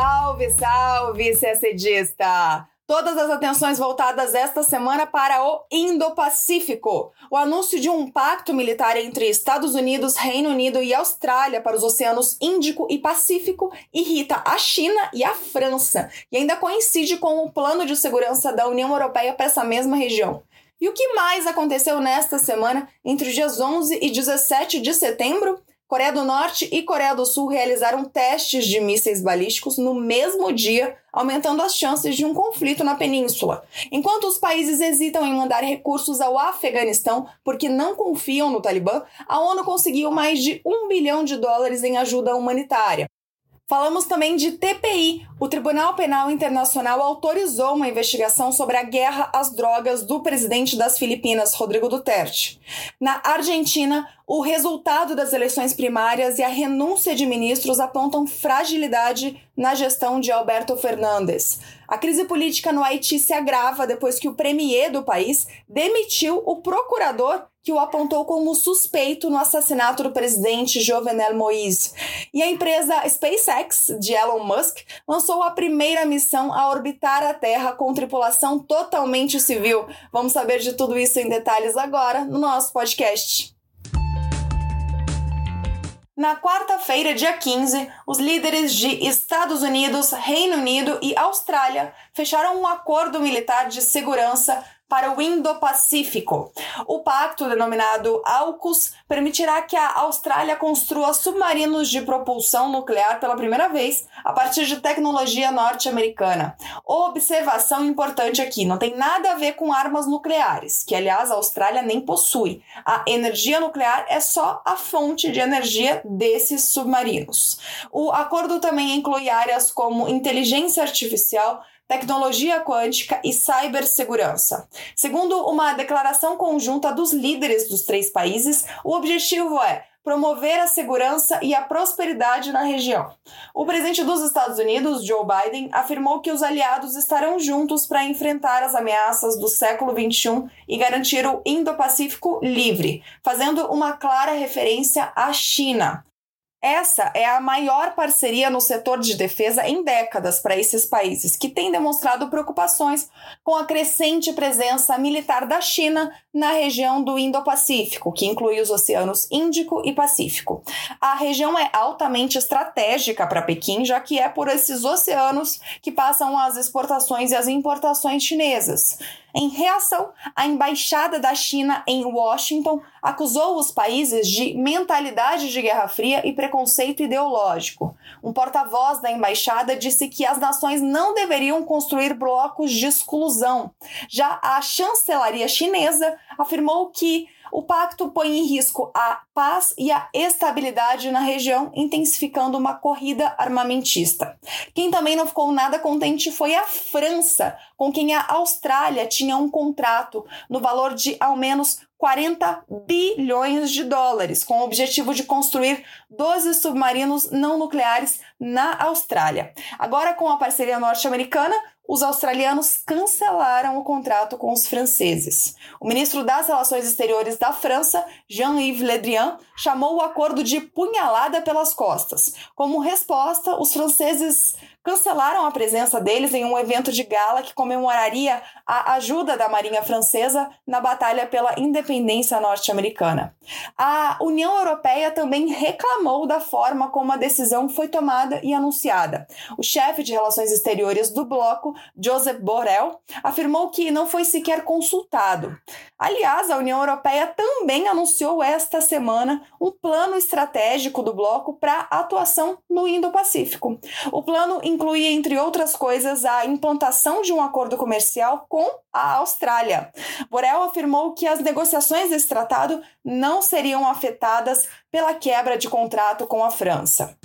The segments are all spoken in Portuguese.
Salve, salve, CSDista! Todas as atenções voltadas esta semana para o Indo-Pacífico. O anúncio de um pacto militar entre Estados Unidos, Reino Unido e Austrália para os oceanos Índico e Pacífico irrita a China e a França e ainda coincide com o plano de segurança da União Europeia para essa mesma região. E o que mais aconteceu nesta semana entre os dias 11 e 17 de setembro? Coreia do Norte e Coreia do Sul realizaram testes de mísseis balísticos no mesmo dia, aumentando as chances de um conflito na península. Enquanto os países hesitam em mandar recursos ao Afeganistão porque não confiam no Talibã, a ONU conseguiu mais de um bilhão de dólares em ajuda humanitária. Falamos também de TPI. O Tribunal Penal Internacional autorizou uma investigação sobre a guerra às drogas do presidente das Filipinas, Rodrigo Duterte. Na Argentina, o resultado das eleições primárias e a renúncia de ministros apontam fragilidade na gestão de Alberto Fernandes. A crise política no Haiti se agrava depois que o premier do país demitiu o procurador que o apontou como suspeito no assassinato do presidente Jovenel Moïse. E a empresa SpaceX, de Elon Musk, lançou a primeira missão a orbitar a Terra com tripulação totalmente civil. Vamos saber de tudo isso em detalhes agora no nosso podcast. Na quarta-feira, dia 15, os líderes de Estados Unidos, Reino Unido e Austrália fecharam um acordo militar de segurança para o Indo-Pacífico. O pacto, denominado AUKUS, permitirá que a Austrália construa submarinos de propulsão nuclear pela primeira vez a partir de tecnologia norte-americana. Observação importante aqui: não tem nada a ver com armas nucleares, que aliás a Austrália nem possui. A energia nuclear é só a fonte de energia desses submarinos. O acordo também inclui áreas como inteligência artificial, tecnologia quântica e cibersegurança. Segundo uma declaração conjunta dos líderes dos três países, o objetivo é promover a segurança e a prosperidade na região. O presidente dos Estados Unidos, Joe Biden, afirmou que os aliados estarão juntos para enfrentar as ameaças do século XXI e garantir o Indo-Pacífico livre, fazendo uma clara referência à China. Essa é a maior parceria no setor de defesa em décadas para esses países, que têm demonstrado preocupações com a crescente presença militar da China na região do Indo-Pacífico, que inclui os oceanos Índico e Pacífico. A região é altamente estratégica para Pequim, já que é por esses oceanos que passam as exportações e as importações chinesas. Em reação, a embaixada da China em Washington acusou os países de mentalidade de Guerra Fria e preconceito ideológico. Um porta-voz da embaixada disse que as nações não deveriam construir blocos de exclusão. Já a chancelaria chinesa afirmou que o pacto põe em risco a paz e a estabilidade na região, intensificando uma corrida armamentista. Quem também não ficou nada contente foi a França, com quem a Austrália tinha um contrato no valor de ao menos 40 bilhões de dólares, com o objetivo de construir 12 submarinos não nucleares na Austrália. Agora, com a parceria norte-americana, os australianos cancelaram o contrato com os franceses. O ministro das Relações Exteriores da França, Jean-Yves Le Drian, chamou o acordo de punhalada pelas costas. Como resposta, os franceses cancelaram a presença deles em um evento de gala que comemoraria a ajuda da Marinha Francesa na batalha pela independência norte-americana. A União Europeia também reclamou da forma como a decisão foi tomada e anunciada. O chefe de relações exteriores do bloco, Josep Borrell, afirmou que não foi sequer consultado. Aliás, a União Europeia também anunciou esta semana um plano estratégico do bloco para atuação no Indo-Pacífico. O plano inclui, entre outras coisas, a implantação de um acordo comercial com a Austrália. Borel afirmou que as negociações desse tratado não seriam afetadas pela quebra de contrato com a França.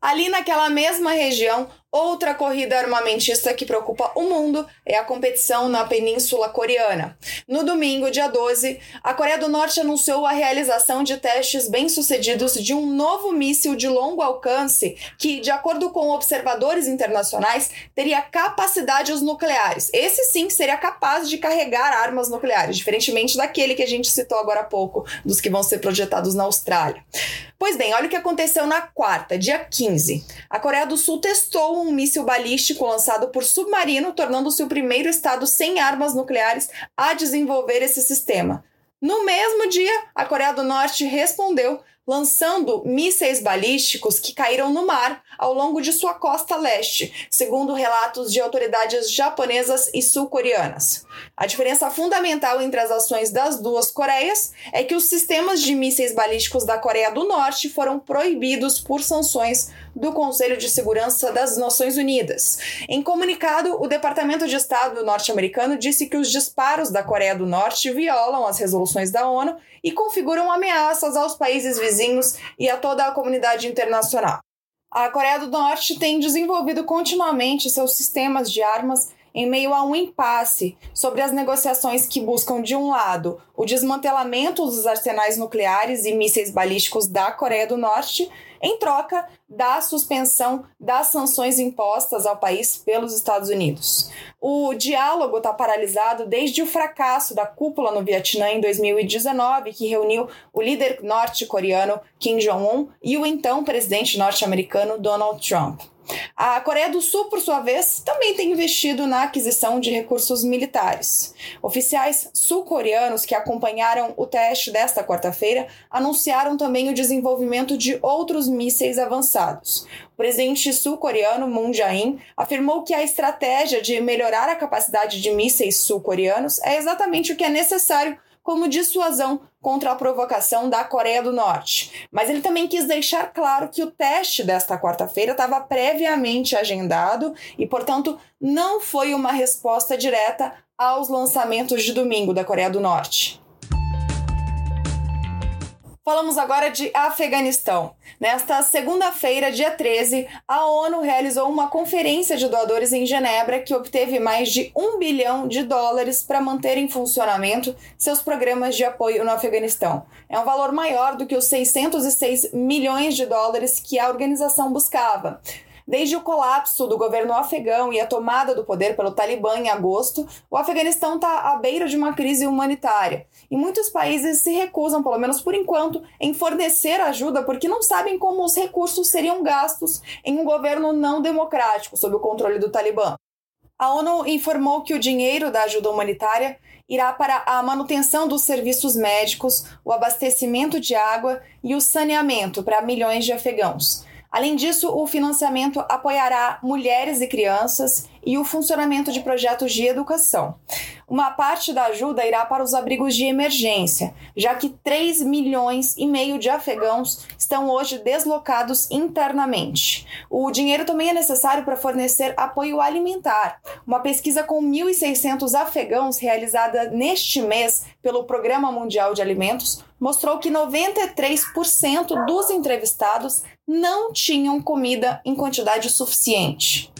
Ali naquela mesma região, Outra corrida armamentista que preocupa o mundo é a competição na Península Coreana. No domingo, dia 12, a Coreia do Norte anunciou a realização de testes bem-sucedidos de um novo míssil de longo alcance que, de acordo com observadores internacionais, teria capacidades nucleares. Esse sim seria capaz de carregar armas nucleares, diferentemente daquele que a gente citou agora há pouco, dos que vão ser projetados na Austrália. Pois bem, olha o que aconteceu na quarta, dia 15. A Coreia do Sul testou um míssil balístico lançado por submarino, tornando-se o primeiro estado sem armas nucleares a desenvolver esse sistema. No mesmo dia, a Coreia do Norte respondeu lançando mísseis balísticos que caíram no mar ao longo de sua costa leste, segundo relatos de autoridades japonesas e sul-coreanas. A diferença fundamental entre as ações das duas Coreias é que os sistemas de mísseis balísticos da Coreia do Norte foram proibidos por sanções do Conselho de Segurança das Nações Unidas. Em comunicado, o Departamento de Estado norte-americano disse que os disparos da Coreia do Norte violam as resoluções da ONU e configuram ameaças aos países vizinhos e a toda a comunidade internacional. A Coreia do Norte tem desenvolvido continuamente seus sistemas de armas em meio a um impasse sobre as negociações que buscam, de um lado, o desmantelamento dos arsenais nucleares e mísseis balísticos da Coreia do Norte em troca da suspensão das sanções impostas ao país pelos Estados Unidos. O diálogo está paralisado desde o fracasso da cúpula no Vietnã em 2019, que reuniu o líder norte-coreano Kim Jong-un e o então presidente norte-americano Donald Trump. A Coreia do Sul, por sua vez, também tem investido na aquisição de recursos militares. Oficiais sul-coreanos que acompanharam o teste desta quarta-feira anunciaram também o desenvolvimento de outros mísseis avançados. O presidente sul-coreano Moon Jae-in afirmou que a estratégia de melhorar a capacidade de mísseis sul-coreanos é exatamente o que é necessário como dissuasão contra a provocação da Coreia do Norte. Mas ele também quis deixar claro que o teste desta quarta-feira estava previamente agendado e, portanto, não foi uma resposta direta aos lançamentos de domingo da Coreia do Norte. Falamos agora de Afeganistão. Nesta segunda-feira, dia 13, a ONU realizou uma conferência de doadores em Genebra que obteve mais de um bilhão de dólares para manter em funcionamento seus programas de apoio no Afeganistão. É um valor maior do que os 606 milhões de dólares que a organização buscava. Desde o colapso do governo afegão e a tomada do poder pelo Talibã em agosto, o Afeganistão está à beira de uma crise humanitária. E muitos países se recusam, pelo menos por enquanto, em fornecer ajuda porque não sabem como os recursos seriam gastos em um governo não democrático, sob o controle do Talibã. A ONU informou que o dinheiro da ajuda humanitária irá para a manutenção dos serviços médicos, o abastecimento de água e o saneamento para milhões de afegãos. Além disso, o financiamento apoiará mulheres e crianças e o funcionamento de projetos de educação. Uma parte da ajuda irá para os abrigos de emergência, já que 3 milhões e meio de afegãos estão hoje deslocados internamente. O dinheiro também é necessário para fornecer apoio alimentar. Uma pesquisa com 1.600 afegãos realizada neste mês pelo Programa Mundial de Alimentos mostrou que 93% dos entrevistados não tinham comida em quantidade suficiente.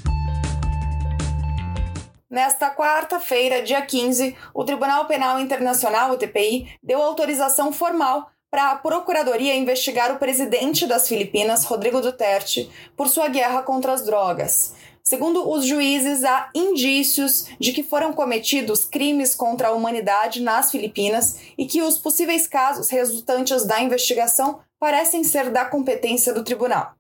Nesta quarta-feira, dia 15, o Tribunal Penal Internacional, o TPI, deu autorização formal para a Procuradoria investigar o presidente das Filipinas, Rodrigo Duterte, por sua guerra contra as drogas. Segundo os juízes, há indícios de que foram cometidos crimes contra a humanidade nas Filipinas e que os possíveis casos resultantes da investigação parecem ser da competência do tribunal.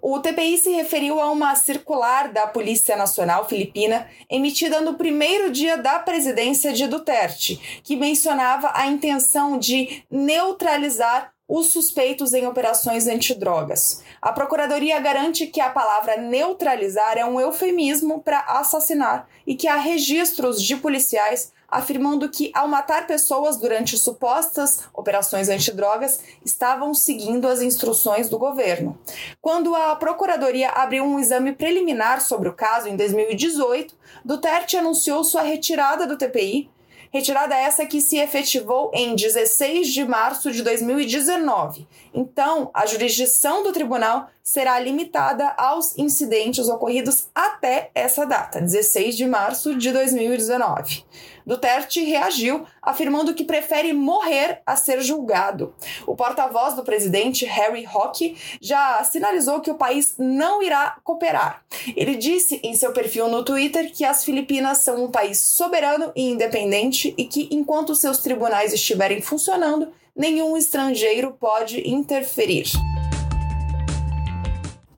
O TPI se referiu a uma circular da Polícia Nacional Filipina emitida no primeiro dia da presidência de Duterte, que mencionava a intenção de neutralizar os suspeitos em operações antidrogas. A Procuradoria garante que a palavra neutralizar é um eufemismo para assassinar e que há registros de policiais afirmando que, ao matar pessoas durante supostas operações antidrogas, estavam seguindo as instruções do governo. Quando a Procuradoria abriu um exame preliminar sobre o caso em 2018, Duterte anunciou sua retirada do TPI Retirada essa que se efetivou em 16 de março de 2019. Então, a jurisdição do tribunal será limitada aos incidentes ocorridos até essa data, 16 de março de 2019. Duterte reagiu, afirmando que prefere morrer a ser julgado. O porta-voz do presidente, Harry Hockey, já sinalizou que o país não irá cooperar. Ele disse em seu perfil no Twitter que as Filipinas são um país soberano e independente e que, enquanto seus tribunais estiverem funcionando, nenhum estrangeiro pode interferir.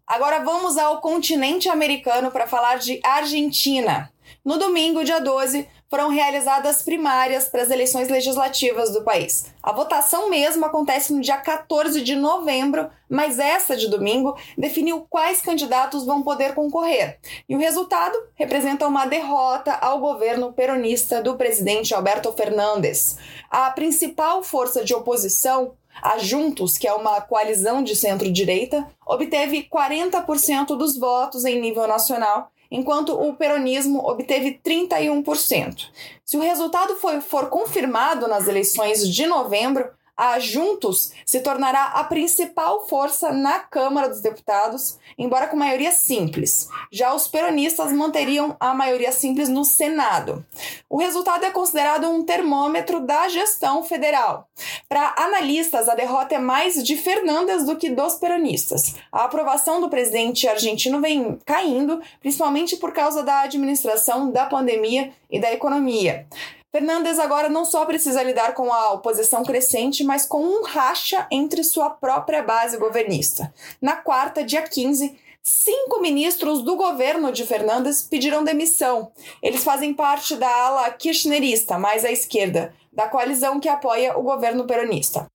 Agora vamos ao continente americano para falar de Argentina. No domingo, dia 12, foram realizadas primárias para as eleições legislativas do país. A votação mesmo acontece no dia 14 de novembro, mas essa de domingo definiu quais candidatos vão poder concorrer. E o resultado representa uma derrota ao governo peronista do presidente Alberto Fernandes. A principal força de oposição a Juntos, que é uma coalizão de centro-direita, obteve 40% dos votos em nível nacional, enquanto o peronismo obteve 31%. Se o resultado for, confirmado nas eleições de novembro, a Juntos se tornará a principal força na Câmara dos Deputados, embora com maioria simples. Já os peronistas manteriam a maioria simples no Senado. O resultado é considerado um termômetro da gestão federal. Para analistas, a derrota é mais de Fernandes do que dos peronistas. A aprovação do presidente argentino vem caindo, principalmente por causa da administração da pandemia e da economia. Fernandes agora não só precisa lidar com a oposição crescente, mas com um racha entre sua própria base governista. Na quarta, dia 15, Cinco ministros do governo de Fernandes pediram demissão. Eles fazem parte da ala kirchnerista, mais à esquerda, da coalizão que apoia o governo peronista.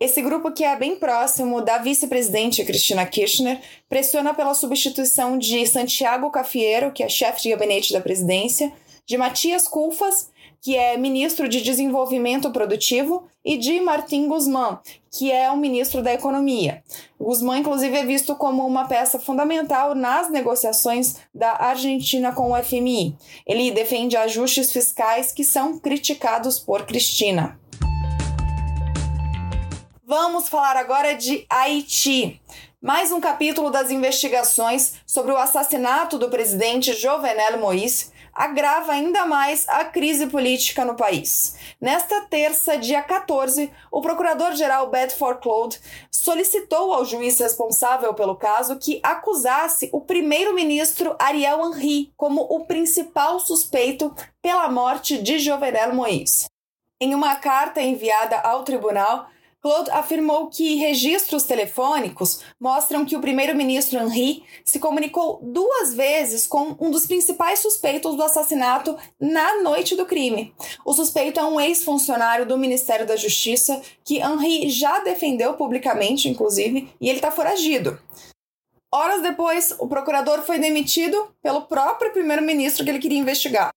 Esse grupo, que é bem próximo da vice-presidente Cristina Kirchner, pressiona pela substituição de Santiago Cafiero, que é chefe de gabinete da presidência, de Matias Culfas que é ministro de Desenvolvimento Produtivo, e de Martim Guzmán, que é o ministro da Economia. Guzmán, inclusive, é visto como uma peça fundamental nas negociações da Argentina com o FMI. Ele defende ajustes fiscais que são criticados por Cristina. Vamos falar agora de Haiti. Mais um capítulo das investigações sobre o assassinato do presidente Jovenel Moïse agrava ainda mais a crise política no país. Nesta terça, dia 14, o procurador-geral Bedford Claude solicitou ao juiz responsável pelo caso que acusasse o primeiro-ministro Ariel Henry como o principal suspeito pela morte de Jovenel Moïse. Em uma carta enviada ao tribunal, Claude afirmou que registros telefônicos mostram que o primeiro-ministro Henri se comunicou duas vezes com um dos principais suspeitos do assassinato na noite do crime. O suspeito é um ex-funcionário do Ministério da Justiça que Henri já defendeu publicamente, inclusive, e ele está foragido. Horas depois, o procurador foi demitido pelo próprio primeiro-ministro que ele queria investigar.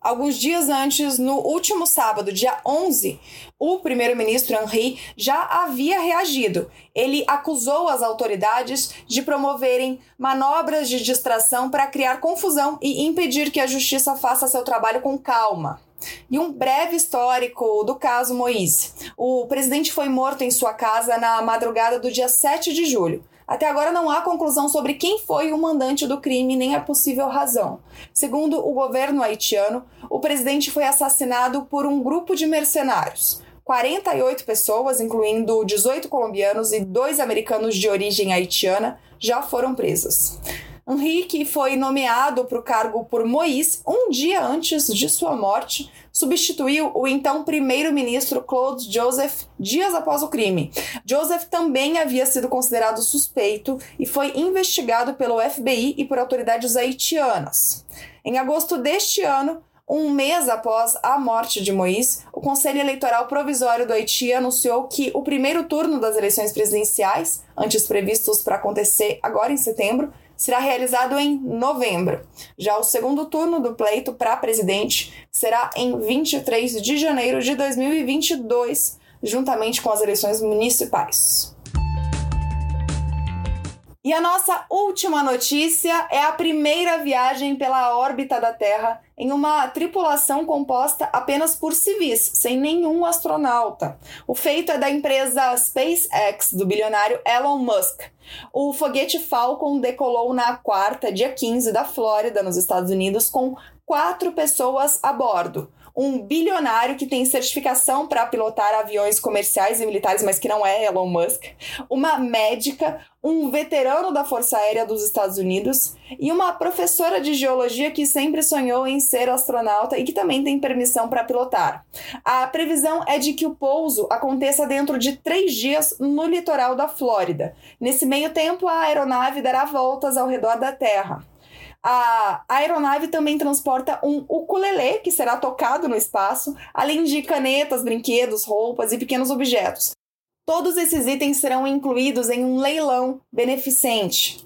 Alguns dias antes, no último sábado, dia 11, o primeiro-ministro Henri já havia reagido. Ele acusou as autoridades de promoverem manobras de distração para criar confusão e impedir que a justiça faça seu trabalho com calma. E um breve histórico do caso Moise. O presidente foi morto em sua casa na madrugada do dia 7 de julho. Até agora não há conclusão sobre quem foi o mandante do crime nem a possível razão. Segundo o governo haitiano, o presidente foi assassinado por um grupo de mercenários. 48 pessoas, incluindo 18 colombianos e dois americanos de origem haitiana, já foram presas. Henrique foi nomeado para o cargo por Moïse um dia antes de sua morte, substituiu o então primeiro-ministro Claude Joseph dias após o crime. Joseph também havia sido considerado suspeito e foi investigado pelo FBI e por autoridades haitianas. Em agosto deste ano, um mês após a morte de Moïse, o Conselho Eleitoral Provisório do Haiti anunciou que o primeiro turno das eleições presidenciais, antes previstos para acontecer agora em setembro, será realizado em novembro. Já o segundo turno do pleito para presidente será em 23 de janeiro de 2022, juntamente com as eleições municipais. E a nossa última notícia é a primeira viagem pela órbita da Terra em uma tripulação composta apenas por civis, sem nenhum astronauta. O feito é da empresa SpaceX do bilionário Elon Musk. O foguete Falcon decolou na quarta, dia 15, da Flórida, nos Estados Unidos, com quatro pessoas a bordo um bilionário que tem certificação para pilotar aviões comerciais e militares, mas que não é Elon Musk, uma médica, um veterano da Força Aérea dos Estados Unidos e uma professora de geologia que sempre sonhou em ser astronauta e que também tem permissão para pilotar. A previsão é de que o pouso aconteça dentro de três dias no litoral da Flórida. Nesse meio tempo, a aeronave dará voltas ao redor da Terra. A aeronave também transporta um ukulele que será tocado no espaço, além de canetas, brinquedos, roupas e pequenos objetos. Todos esses itens serão incluídos em um leilão beneficente.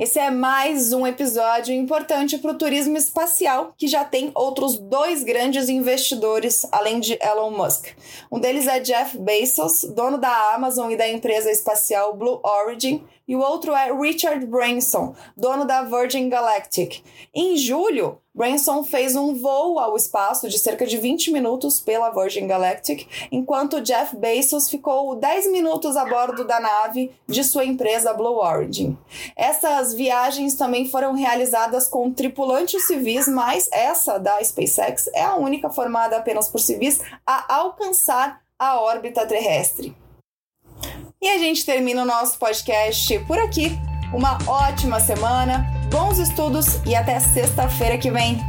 Esse é mais um episódio importante para o turismo espacial, que já tem outros dois grandes investidores, além de Elon Musk. Um deles é Jeff Bezos, dono da Amazon e da empresa espacial Blue Origin, e o outro é Richard Branson, dono da Virgin Galactic. Em julho, Branson fez um voo ao espaço de cerca de 20 minutos pela Virgin Galactic, enquanto Jeff Bezos ficou 10 minutos a bordo da nave de sua empresa Blue Origin. Essas viagens também foram realizadas com tripulantes civis, mas essa da SpaceX é a única formada apenas por civis a alcançar a órbita terrestre. E a gente termina o nosso podcast por aqui. Uma ótima semana, bons estudos e até sexta-feira que vem.